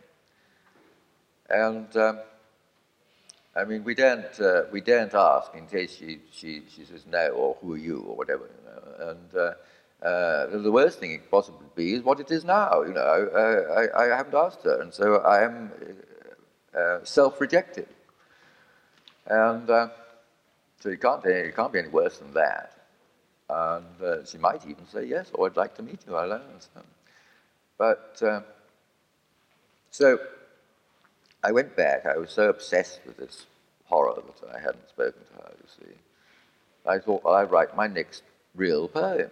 And um, I mean, we don't, uh, we don't ask in case she, she, she says no, or who are you, or whatever, you know. And uh, uh, the worst thing it could possibly be is what it is now, you know. I, I, I haven't asked her, and so I am uh, self-rejected. And uh, so it can't, it can't be any worse than that. And uh, she might even say yes, or I'd like to meet you, I. But, so I went back. I was so obsessed with this horror that I hadn't spoken to her, you see. I thought, well, I'd write my next real poem.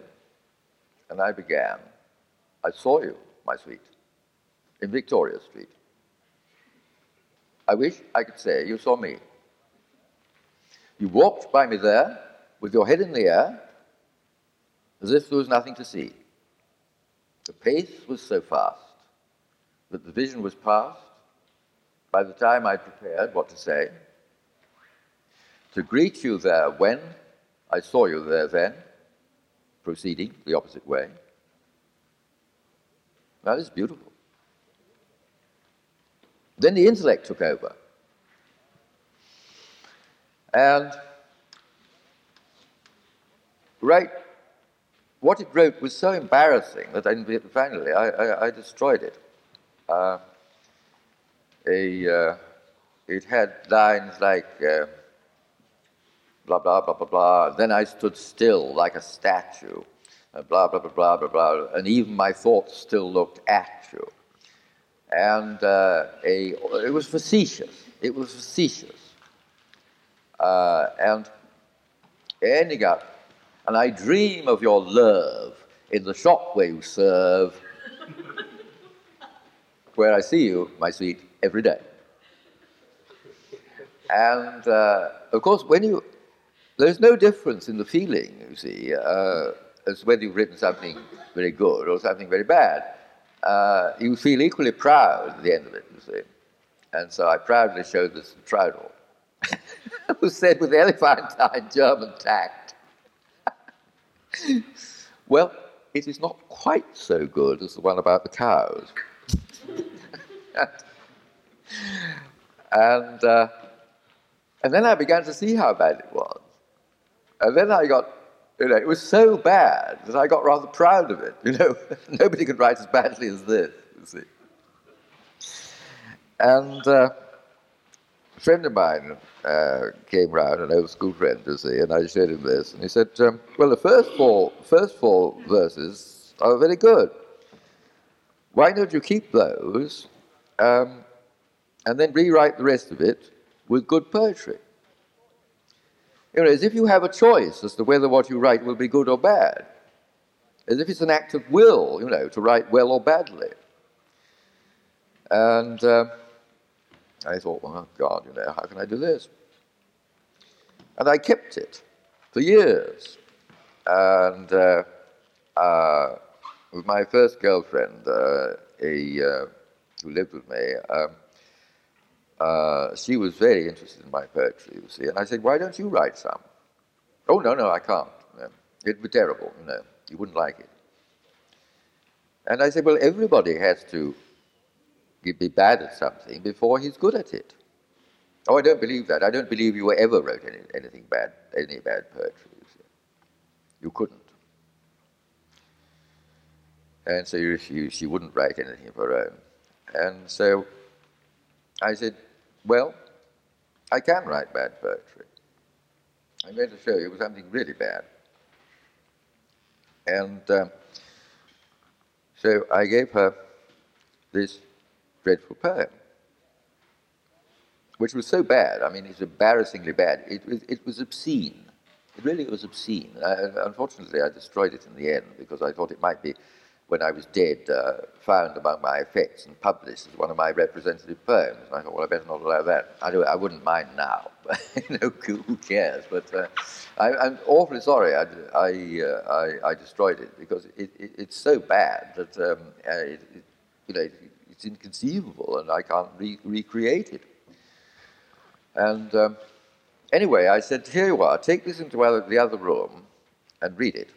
And I began, I saw you, my sweet, in Victoria Street. I wish I could say you saw me. You walked by me there with your head in the air as if there was nothing to see. The pace was so fast that the vision was past by the time I'd prepared what to say, to greet you there when I saw you there then, proceeding the opposite way. That is beautiful. Then the intellect took over. And right, what it wrote was so embarrassing that I, finally I, I, I destroyed it. Uh, a, uh, it had lines like uh, blah, blah, blah, blah, blah. Then I stood still like a statue, uh, blah, blah, blah, blah, blah, blah. And even my thoughts still looked at you. And uh, a, it was facetious. It was facetious. Uh, and ending up, and I dream of your love in the shop where you serve, <laughs> where I see you, my sweet, every day. And uh, of course, when you, there's no difference in the feeling, you see, uh, as whether you've written something very good or something very bad. Uh, you feel equally proud at the end of it, you see. And so I proudly showed this to <laughs> who said with elephantine <laughs> German tact, <laughs> Well, it is not quite so good as the one about the cows. and, uh, and then I began to see how bad it was. And then I got, you know, it was so bad that I got rather proud of it. <laughs> You know, nobody could write as badly as this, you see. And uh, a friend of mine uh, came round, an old school friend, you see, and I showed him this, and he said, um, well, the first four, first four verses are very good. Why don't you keep those um, and then rewrite the rest of it with good poetry. You know, as if you have a choice as to whether what you write will be good or bad. As if it's an act of will, you know, to write well or badly. And uh, I thought, well, oh God, you know, how can I do this? And I kept it for years. And uh, uh, with my first girlfriend, uh, a, uh, who lived with me, um, uh, she was very interested in my poetry, you see. And I said, why don't you write some? Oh, no, no, I can't. It'd be terrible, you know. You wouldn't like it. And I said, well, everybody has to be bad at something before he's good at it. Oh, I don't believe that. I don't believe you ever wrote any, anything bad, any bad poetry. You, you couldn't. And so she, she wouldn't write anything of her own. And so I said, Well, I can write bad poetry. I'm going to show you something really bad. And um, so I gave her this dreadful poem, which was so bad. I mean, it's embarrassingly bad. It was, it was obscene. It really was obscene. I, unfortunately, I destroyed it in the end because I thought it might be when I was dead, uh, found among my effects and published as one of my representative poems. And I thought, well, I better not allow that. I, do, I wouldn't mind now, <laughs> you know, who cares? But uh, I, am awfully sorry I, I, uh, I, I, destroyed it because it, it, it's so bad that um, uh, it, you know, it's inconceivable and I can't re- recreate it. And um, anyway, I said, here you are, take this into the other room and read it.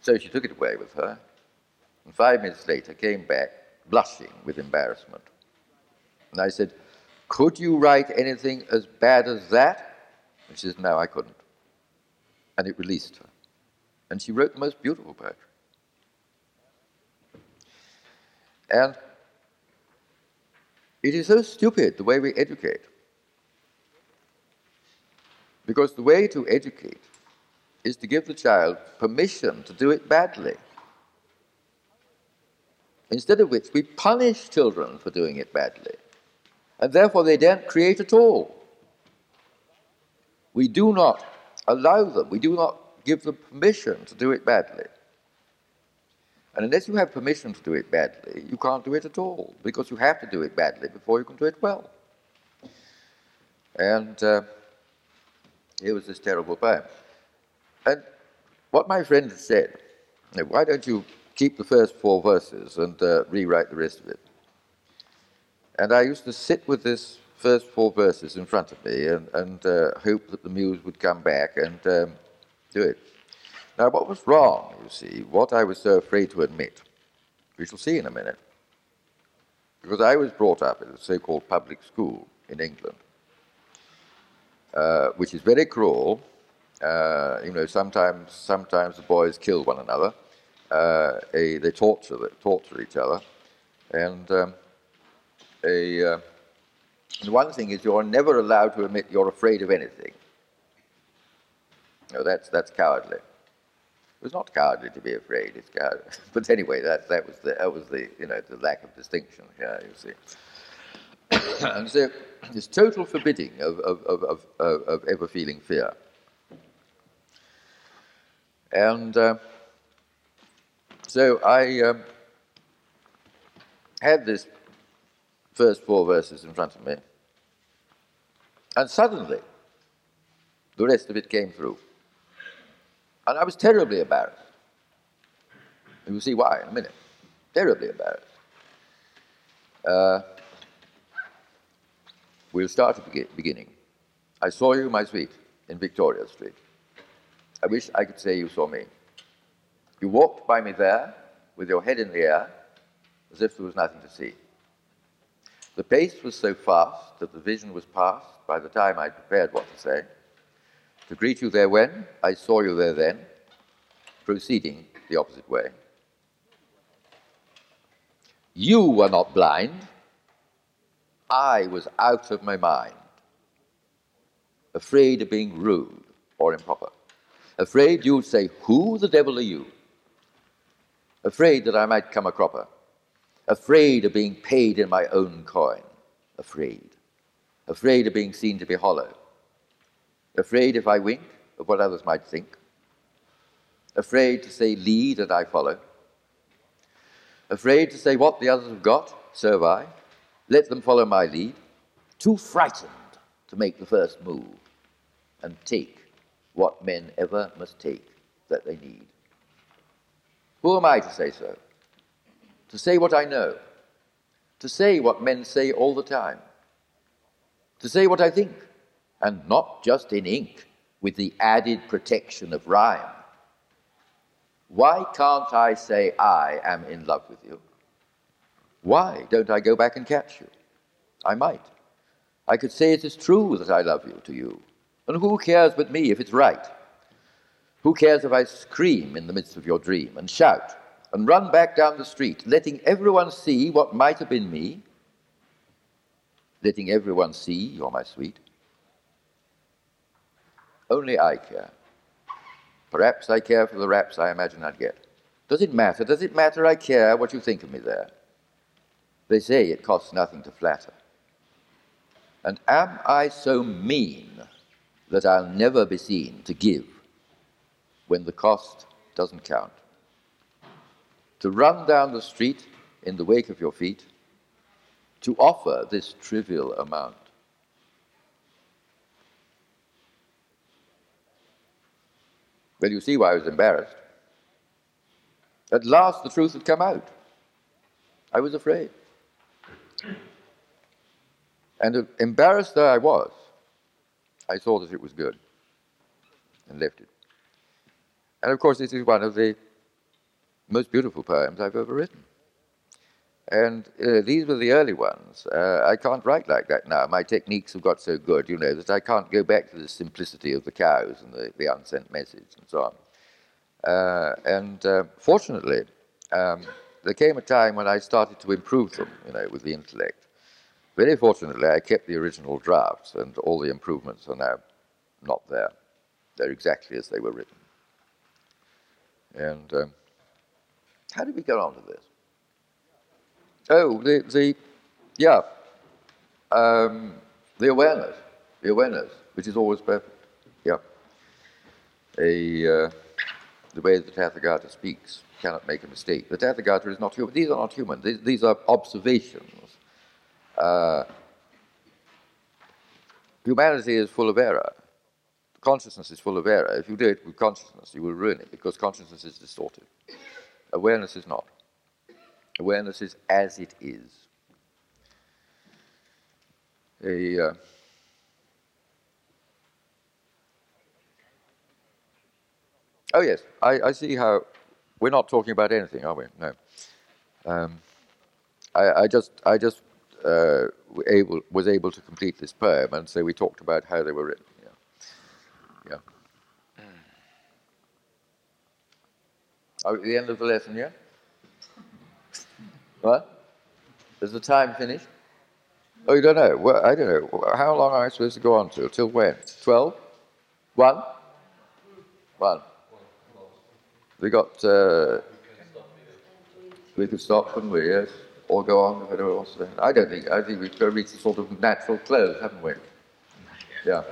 So she took it away with her, and five minutes later came back, blushing with embarrassment. And I said, Could you write anything as bad as that? And she said, No, I couldn't. And it released her. And she wrote the most beautiful poetry. And it is so stupid the way we educate. Because the way to educate is to give the child permission to do it badly. Instead of which, we punish children for doing it badly. And therefore, they don't create at all. We do not allow them, we do not give them permission to do it badly. And unless you have permission to do it badly, you can't do it at all, because you have to do it badly before you can do it well. And uh, here was this terrible poem. And what my friend said, why don't you keep the first four verses and uh, rewrite the rest of it? And I used to sit with this first four verses in front of me and, and uh, hope that the muse would come back and um, do it. Now, what was wrong, you see, what I was so afraid to admit, we shall see in a minute. Because I was brought up in a so called public school in England, uh, which is very cruel uh, you know, sometimes sometimes the boys kill one another. Uh, a, they torture torture each other, and um, a, uh, one thing is you're never allowed to admit you're afraid of anything. No, that's that's cowardly. It was not cowardly to be afraid. It's cowardly. <laughs> But anyway, that that was the that was the you know the lack of distinction here. You see, <coughs> and so this total forbidding of of, of, of, of ever feeling fear. And uh, so I um, had this first four verses in front of me, and suddenly the rest of it came through. And I was terribly embarrassed. You will see why in a minute. Terribly embarrassed. Uh, we'll start at the beginning. I saw you, my sweet, in Victoria Street. I wish I could say you saw me. You walked by me there with your head in the air as if there was nothing to see. The pace was so fast that the vision was past by the time I prepared what to say. To greet you there when, I saw you there then, proceeding the opposite way. You were not blind. I was out of my mind, afraid of being rude or improper. Afraid you'd say, Who the devil are you? Afraid that I might come a cropper. Afraid of being paid in my own coin. Afraid. Afraid of being seen to be hollow. Afraid if I wink of what others might think. Afraid to say, Lead and I follow. Afraid to say, What the others have got, so have I. Let them follow my lead. Too frightened to make the first move and take what men ever must take that they need. Who am I to say so? To say what I know, to say what men say all the time, to say what I think, and not just in ink with the added protection of rhyme. Why can't I say I am in love with you? Why don't I go back and catch you? I might. I could say it is true that I love you to you, and who cares but me if it's right? Who cares if I scream in the midst of your dream and shout and run back down the street, letting everyone see what might have been me? Letting everyone see you're my sweet? Only I care. Perhaps I care for the raps I imagine I'd get. Does it matter? Does it matter I care what you think of me there? They say it costs nothing to flatter. And am I so mean that I'll never be seen to give when the cost doesn't count? To run down the street in the wake of your feet, to offer this trivial amount. Well, you see why I was embarrassed. At last, the truth had come out. I was afraid. And embarrassed though I was, I saw that it was good and left it. And of course, this is one of the most beautiful poems I've ever written. And uh, these were the early ones. Uh, I can't write like that now. My techniques have got so good, you know, that I can't go back to the simplicity of the cows and the, the unsent message and so on. Uh, and uh, fortunately, um, there came a time when I started to improve them, you know, with the intellect. Very fortunately, I kept the original drafts, and all the improvements are now not there. They're exactly as they were written. And um, how did we get on to this? Oh, the, the yeah, um, the awareness, the awareness, which is always perfect. Yeah. A, uh, the way the Tathagata speaks cannot make a mistake. The Tathagata is not human. These are not human. These, these are observations. Uh, humanity is full of error. Consciousness is full of error. If you do it with consciousness, you will ruin it because consciousness is distorted. Awareness is not. Awareness is as it is. A, uh, oh, yes, I, I, see how we're not talking about anything, are we? No. Um, I, I, just, I just uh, able, was able to complete this poem, and so we talked about how they were written. Yeah. yeah. Are we at the end of the lesson, yeah? <laughs> What? Is the time finished? Oh, you don't know? Well, I don't know. How long am I supposed to go on to? Till when? Twelve? One? One. We got. Uh, we could stop, couldn't we? Yes. Or go on if anyone wants to. I don't think. I think we've reached a sort of natural close, haven't we? Yeah.